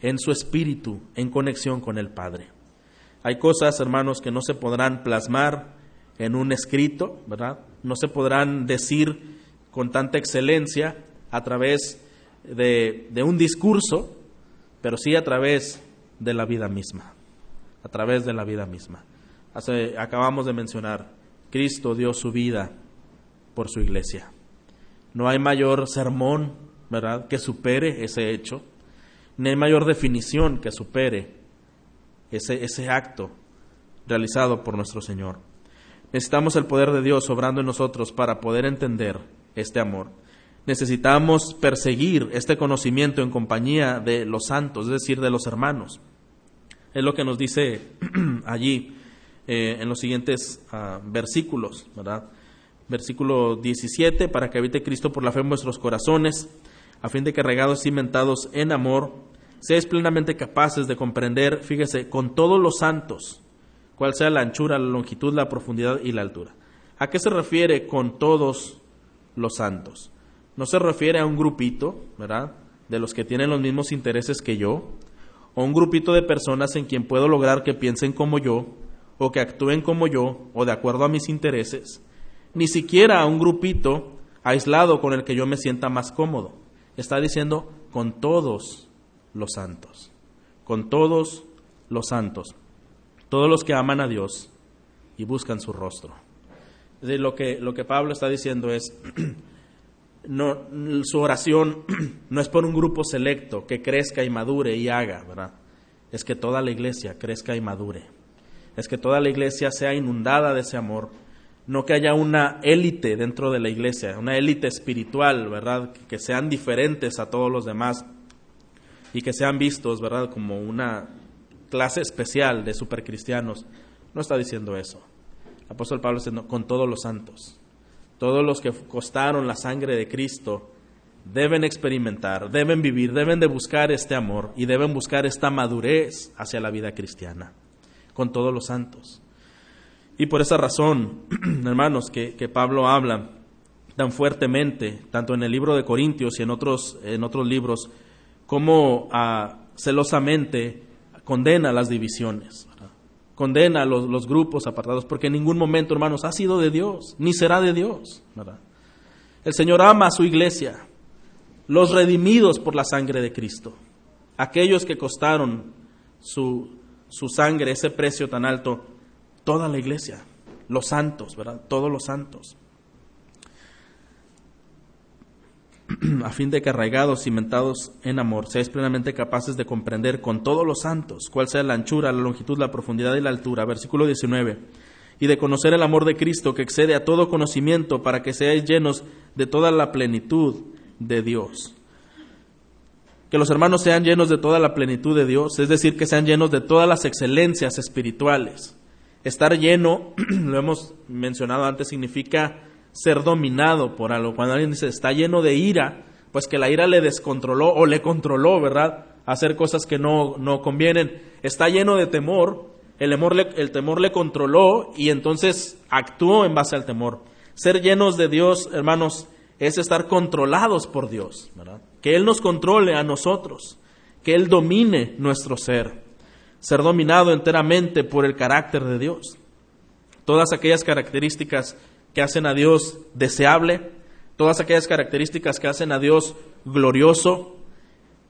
en su espíritu, en conexión con el Padre. Hay cosas, hermanos, que no se podrán plasmar en un escrito, ¿verdad? No se podrán decir con tanta excelencia a través de, un discurso, pero sí a través de la vida misma, a través de la vida misma. Acabamos de mencionar, Cristo dio su vida por su iglesia. No hay mayor sermón, ¿verdad?, que supere ese hecho. Ni hay mayor definición que supere ese, ese acto realizado por nuestro Señor. Necesitamos el poder de Dios obrando en nosotros para poder entender este amor. Necesitamos perseguir este conocimiento en compañía de los santos, es decir, de los hermanos. Es lo que nos dice allí eh, en los siguientes uh, versículos, ¿verdad? Versículo 17, para que habite Cristo por la fe en vuestros corazones, a fin de que regados cimentados en amor, seáis plenamente capaces de comprender, fíjese, con todos los santos, cuál sea la anchura, la longitud, la profundidad y la altura. ¿A qué se refiere con todos los santos? No se refiere a un grupito, ¿verdad? De los que tienen los mismos intereses que yo, o un grupito de personas en quien puedo lograr que piensen como yo, o que actúen como yo, o de acuerdo a mis intereses, ni siquiera a un grupito aislado con el que yo me sienta más cómodo. Está diciendo con todos los santos, con todos los santos, todos los que aman a Dios y buscan su rostro. Decir, lo que, lo que Pablo está diciendo es, no, su oración no es por un grupo selecto que crezca y madure y haga, ¿verdad? Es que toda la iglesia crezca y madure. Es que toda la iglesia sea inundada de ese amor. No que haya una élite dentro de la iglesia, una élite espiritual, ¿verdad? Que sean diferentes a todos los demás y que sean vistos, ¿verdad? Como una clase especial de supercristianos. No está diciendo eso. El apóstol Pablo está diciendo con todos los santos todos los que costaron la sangre de Cristo deben experimentar, deben vivir, deben de buscar este amor y deben buscar esta madurez hacia la vida cristiana, con todos los santos. Y por esa razón, hermanos, que, Pablo habla tan fuertemente, tanto en el libro de Corintios y en otros, en otros libros, como ah, celosamente condena las divisiones condena a los, grupos apartados, porque en ningún momento, hermanos, ha sido de Dios, ni será de Dios. El Señor ama a su iglesia, los redimidos por la sangre de Cristo, aquellos que costaron su, su sangre, ese precio tan alto, toda la iglesia, los santos, ¿verdad? Todos los santos. a fin de que arraigados, cimentados en amor, seáis plenamente capaces de comprender con todos los santos cuál sea la anchura, la longitud, la profundidad y la altura. Versículo 19. Y de conocer el amor de Cristo que excede a todo conocimiento para que seáis llenos de toda la plenitud de Dios. Que los hermanos sean llenos de toda la plenitud de Dios, es decir, que sean llenos de todas las excelencias espirituales. Estar lleno, lo hemos mencionado antes, significa ser dominado por algo. Cuando alguien dice está lleno de ira, pues que la ira le descontroló o le controló, ¿verdad? Hacer cosas que no, no convienen. Está lleno de temor, el, temor le, el temor le controló y entonces actuó en base al temor. Ser llenos de Dios, hermanos, es estar controlados por Dios, ¿verdad? Que Él nos controle a nosotros, que Él domine nuestro ser. Ser dominado enteramente por el carácter de Dios. Todas aquellas características que hacen a Dios deseable, todas aquellas características que hacen a Dios glorioso,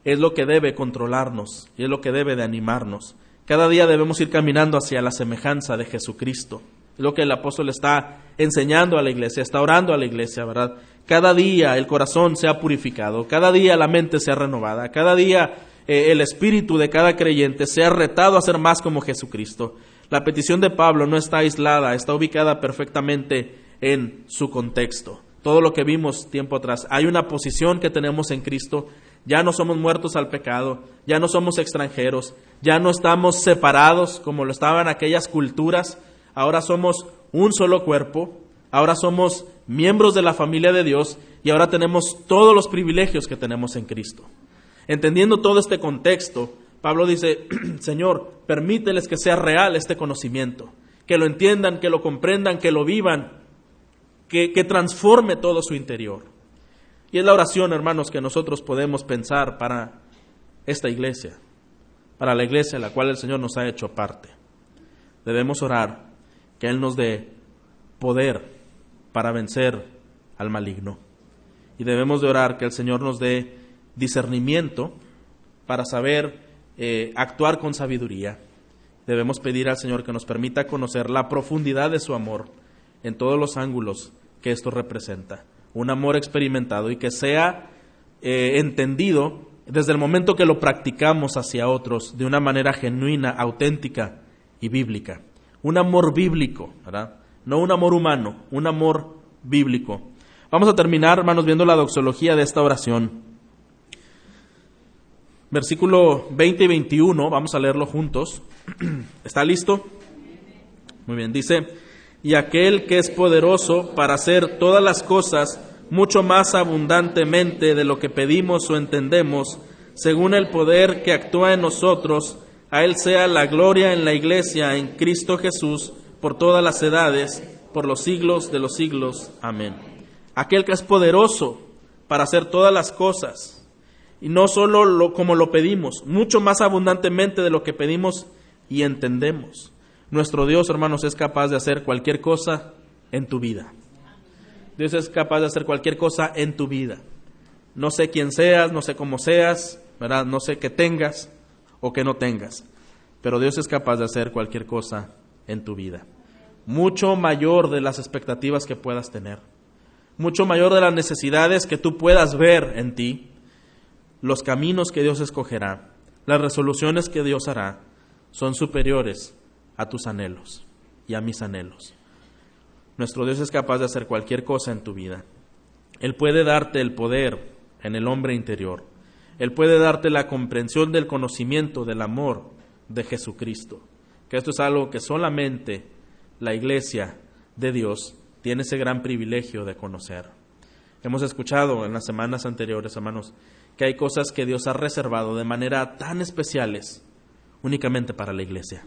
es lo que debe controlarnos y es lo que debe de animarnos. Cada día debemos ir caminando hacia la semejanza de Jesucristo. Es lo que el apóstol está enseñando a la iglesia, está orando a la iglesia, ¿verdad? Cada día el corazón se ha purificado, cada día la mente se ha renovada, cada día eh, el espíritu de cada creyente se ha retado a ser más como Jesucristo. La petición de Pablo no está aislada, está ubicada perfectamente en su contexto. todo lo que vimos tiempo atrás. Hay una posición que tenemos en Cristo. Ya no somos muertos al pecado, ya no somos extranjeros, ya no estamos separados como lo estaban aquellas culturas. Ahora somos un solo cuerpo, ahora somos miembros de la familia de Dios y ahora tenemos todos los privilegios que tenemos en Cristo. Entendiendo todo este contexto, Pablo dice, Señor, permíteles que sea real este conocimiento, que lo entiendan, que lo comprendan, que lo vivan, que, transforme todo su interior. Y es la oración, hermanos, que nosotros podemos pensar para esta iglesia, para la iglesia a la cual el Señor nos ha hecho parte. Debemos orar que Él nos dé poder para vencer al maligno. Y debemos de orar que el Señor nos dé discernimiento para saber eh, actuar con sabiduría. Debemos pedir al Señor que nos permita conocer la profundidad de su amor en todos los ángulos que esto representa. Un amor experimentado y que sea eh, entendido desde el momento que lo practicamos hacia otros de una manera genuina, auténtica y bíblica. Un amor bíblico, ¿verdad? No un amor humano, un amor bíblico. Vamos a terminar, hermanos, viendo la doxología de esta oración. Versículo 20 y 21, vamos a leerlo juntos. ¿Está listo? Muy bien, dice, y aquel que es poderoso para hacer todas las cosas mucho más abundantemente de lo que pedimos o entendemos, según el poder que actúa en nosotros, a Él sea la gloria en la iglesia, en Cristo Jesús, por todas las edades, por los siglos de los siglos. Amén. Aquel que es poderoso para hacer todas las cosas, y no solo lo, como lo pedimos, mucho más abundantemente de lo que pedimos y entendemos. Nuestro Dios, hermanos, es capaz de hacer cualquier cosa en tu vida. Dios es capaz de hacer cualquier cosa en tu vida. No sé quién seas, no sé cómo seas, ¿verdad? No sé qué tengas o que no tengas, pero Dios es capaz de hacer cualquier cosa en tu vida. Mucho mayor de las expectativas que puedas tener. Mucho mayor de las necesidades que tú puedas ver en ti. Los caminos que Dios escogerá, las resoluciones que Dios hará, son superiores a tus anhelos y a mis anhelos. Nuestro Dios es capaz de hacer cualquier cosa en tu vida. Él puede darte el poder en el hombre interior. Él puede darte la comprensión del conocimiento del amor de Jesucristo. Que esto es algo que solamente la iglesia de Dios tiene ese gran privilegio de conocer. Hemos escuchado en las semanas anteriores, hermanos, que hay cosas que Dios ha reservado de manera tan especiales únicamente para la iglesia.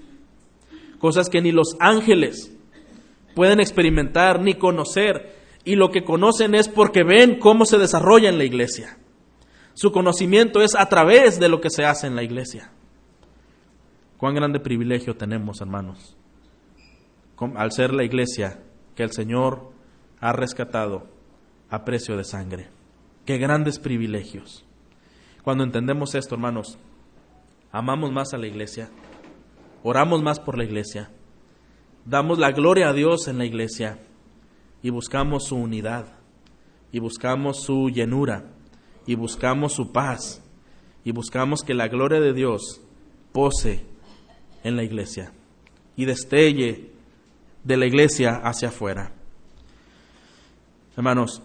Cosas que ni los ángeles pueden experimentar ni conocer, y lo que conocen es porque ven cómo se desarrolla en la iglesia. Su conocimiento es a través de lo que se hace en la iglesia. Cuán grande privilegio tenemos, hermanos, al ser la iglesia que el Señor ha rescatado a precio de sangre. Qué grandes privilegios. Cuando entendemos esto, hermanos, amamos más a la iglesia, oramos más por la iglesia, damos la gloria a Dios en la iglesia y buscamos su unidad, y buscamos su llenura, y buscamos su paz, y buscamos que la gloria de Dios pose en la iglesia y destelle de la iglesia hacia afuera. Hermanos,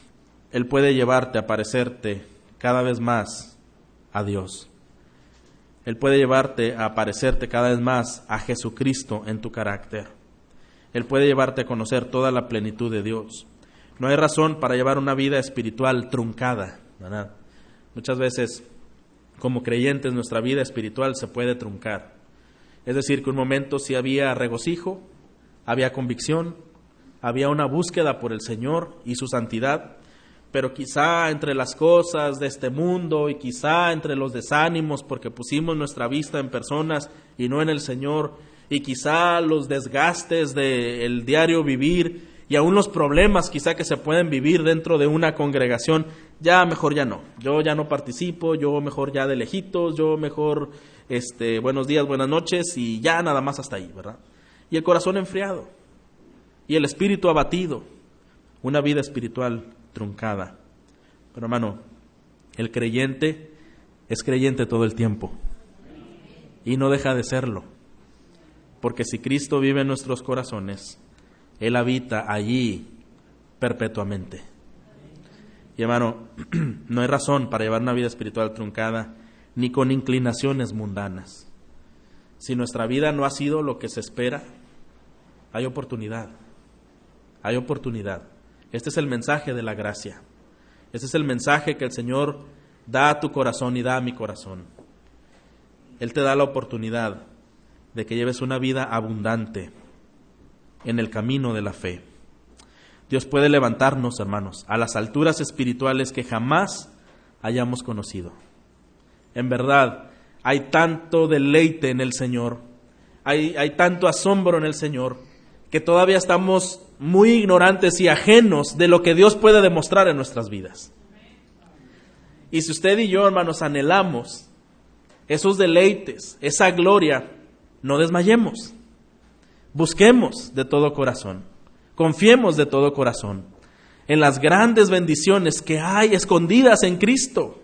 Él puede llevarte a parecerte cada vez más a Dios. Él puede llevarte a parecerte cada vez más a Jesucristo en tu carácter. Él puede llevarte a conocer toda la plenitud de Dios. No hay razón para llevar una vida espiritual truncada. Muchas veces, como creyentes, nuestra vida espiritual se puede truncar. Es decir, que un momento sí había regocijo, había convicción, había una búsqueda por el Señor y su santidad, pero quizá entre las cosas de este mundo y quizá entre los desánimos porque pusimos nuestra vista en personas y no en el Señor, y quizá los desgastes del diario vivir y aún los problemas quizá que se pueden vivir dentro de una congregación, ya mejor ya no. Yo ya no participo, yo mejor ya de lejitos, yo mejor este buenos días, buenas noches y ya nada más hasta ahí, ¿verdad? Y el corazón enfriado y el espíritu abatido, una vida espiritual truncada. Pero hermano, el creyente es creyente todo el tiempo y no deja de serlo. Porque si Cristo vive en nuestros corazones, Él habita allí perpetuamente. Y hermano, no hay razón para llevar una vida espiritual truncada ni con inclinaciones mundanas. Si nuestra vida no ha sido lo que se espera, hay oportunidad. Hay oportunidad. Este es el mensaje de la gracia. Este es el mensaje que el Señor da a tu corazón y da a mi corazón. Él te da la oportunidad de que lleves una vida abundante en el camino de la fe. Dios puede levantarnos, hermanos, a las alturas espirituales que jamás hayamos conocido. En verdad, hay tanto deleite en el Señor, hay, hay tanto asombro en el Señor, que todavía estamos muy ignorantes y ajenos de lo que Dios puede demostrar en nuestras vidas. Y si usted y yo, hermanos, anhelamos esos deleites, esa gloria, no desmayemos. Busquemos de todo corazón. Confiemos de todo corazón en las grandes bendiciones que hay escondidas en Cristo.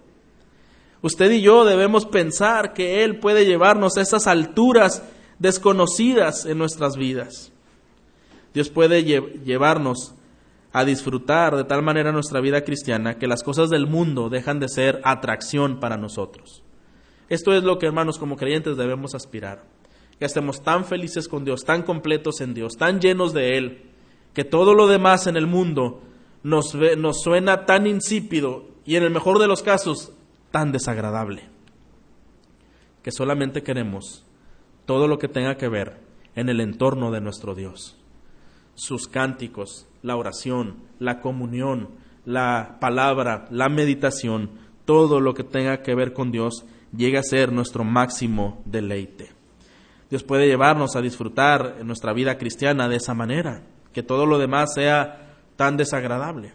Usted y yo debemos pensar que Él puede llevarnos a esas alturas desconocidas en nuestras vidas. Dios puede llevarnos a disfrutar de tal manera nuestra vida cristiana que las cosas del mundo dejan de ser atracción para nosotros. Esto es lo que, hermanos, como creyentes debemos aspirar. Que estemos tan felices con Dios, tan completos en Dios, tan llenos de Él, que todo lo demás en el mundo nos, suena tan insípido y en el mejor de los casos tan desagradable. Que solamente queremos todo lo que tenga que ver en el entorno de nuestro Dios. Sus cánticos, la oración, la comunión, la palabra, la meditación, todo lo que tenga que ver con Dios llega a ser nuestro máximo deleite. Dios puede llevarnos a disfrutar nuestra vida cristiana de esa manera, que todo lo demás sea tan desagradable.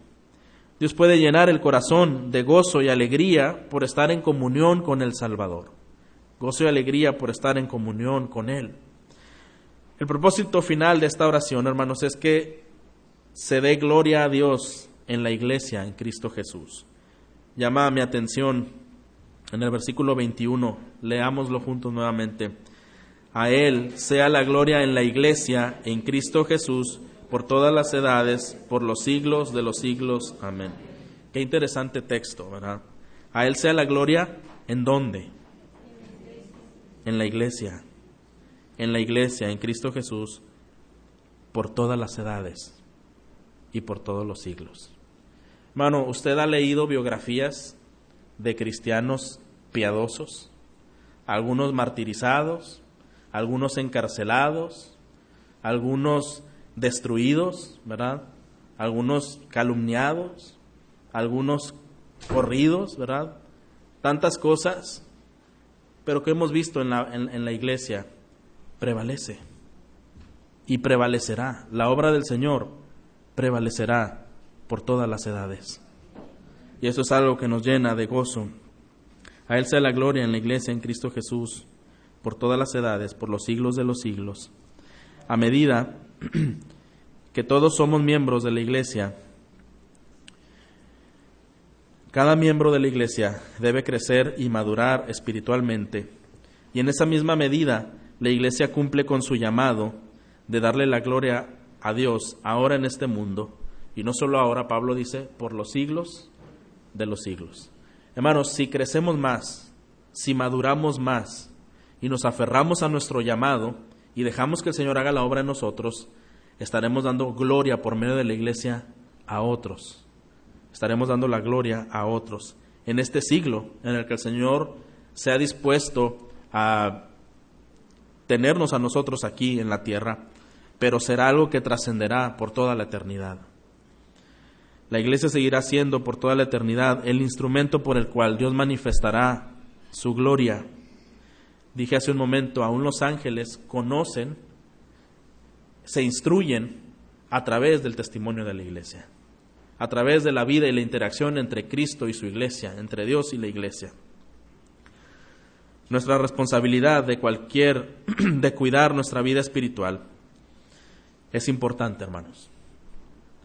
Dios puede llenar el corazón de gozo y alegría por estar en comunión con el Salvador. Gozo y alegría por estar en comunión con Él. El propósito final de esta oración, hermanos, es que se dé gloria a Dios en la iglesia, en Cristo Jesús. Llama mi atención en el versículo 21, leámoslo juntos nuevamente. A Él sea la gloria en la iglesia, en Cristo Jesús, por todas las edades, por los siglos de los siglos. Amén. Qué interesante texto, ¿verdad? A Él sea la gloria, ¿en dónde? En la iglesia. En la iglesia, en Cristo Jesús, por todas las edades y por todos los siglos. Hermano, ¿usted ha leído biografías de cristianos piadosos? Algunos martirizados, algunos encarcelados, algunos destruidos, ¿verdad? Algunos calumniados, algunos corridos, ¿verdad? Tantas cosas, pero que hemos visto en la, en, la iglesia, prevalece y prevalecerá. La obra del Señor prevalecerá por todas las edades. Y eso es algo que nos llena de gozo. A Él sea la gloria en la iglesia en Cristo Jesús, por todas las edades, por los siglos de los siglos. A medida que todos somos miembros de la iglesia, cada miembro de la iglesia debe crecer y madurar espiritualmente, y en esa misma medida la iglesia cumple con su llamado de darle la gloria a Dios ahora en este mundo, y no solo ahora, Pablo dice, por los siglos de los siglos. Hermanos, si crecemos más, si maduramos más y nos aferramos a nuestro llamado y dejamos que el Señor haga la obra en nosotros, estaremos dando gloria por medio de la iglesia a otros. Estaremos dando la gloria a otros. En este siglo en el que el Señor se ha dispuesto a tenernos a nosotros aquí en la tierra, pero será algo que trascenderá por toda la eternidad. La iglesia seguirá siendo por toda la eternidad el instrumento por el cual Dios manifestará su gloria. Dije hace un momento, aún los ángeles conocen se instruyen a través del testimonio de la iglesia, a través de la vida y la interacción entre Cristo y su iglesia, entre Dios y la iglesia. Nuestra responsabilidad de cualquier, de cuidar nuestra vida espiritual es importante, hermanos.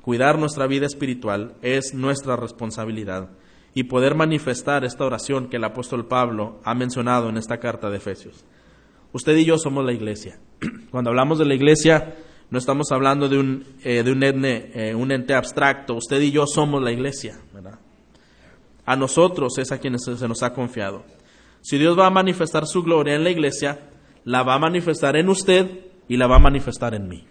Cuidar nuestra vida espiritual es nuestra responsabilidad y poder manifestar esta oración que el apóstol Pablo ha mencionado en esta carta de Efesios. Usted y yo somos la iglesia. Cuando hablamos de la iglesia, no estamos hablando de un, eh, de un, ente, eh, un ente abstracto. Usted y yo somos la iglesia. A nosotros es a quienes se nos ha confiado. Si Dios va a manifestar su gloria en la iglesia, la va a manifestar en usted y la va a manifestar en mí.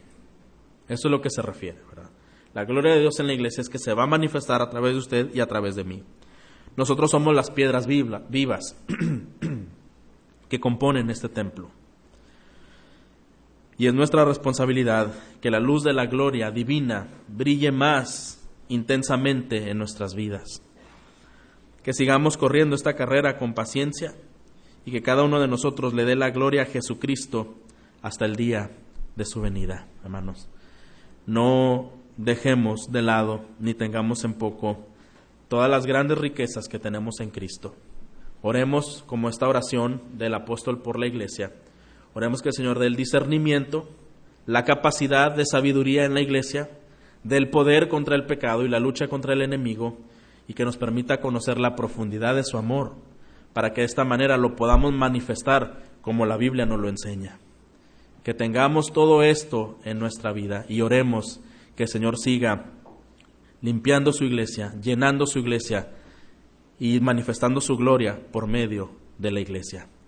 Eso es lo que se refiere, ¿verdad? La gloria de Dios en la iglesia es que se va a manifestar a través de usted y a través de mí. Nosotros somos las piedras vivas que componen este templo. Y es nuestra responsabilidad que la luz de la gloria divina brille más intensamente en nuestras vidas. Que sigamos corriendo esta carrera con paciencia y que cada uno de nosotros le dé la gloria a Jesucristo hasta el día de su venida, hermanos. No dejemos de lado ni tengamos en poco todas las grandes riquezas que tenemos en Cristo. Oremos como esta oración del apóstol por la iglesia Oremos que el Señor dé el discernimiento, la capacidad de sabiduría en la iglesia, del poder contra el pecado y la lucha contra el enemigo, y que nos permita conocer la profundidad de su amor, para que de esta manera lo podamos manifestar como la Biblia nos lo enseña. Que tengamos todo esto en nuestra vida y oremos que el Señor siga limpiando su iglesia, llenando su iglesia y manifestando su gloria por medio de la iglesia.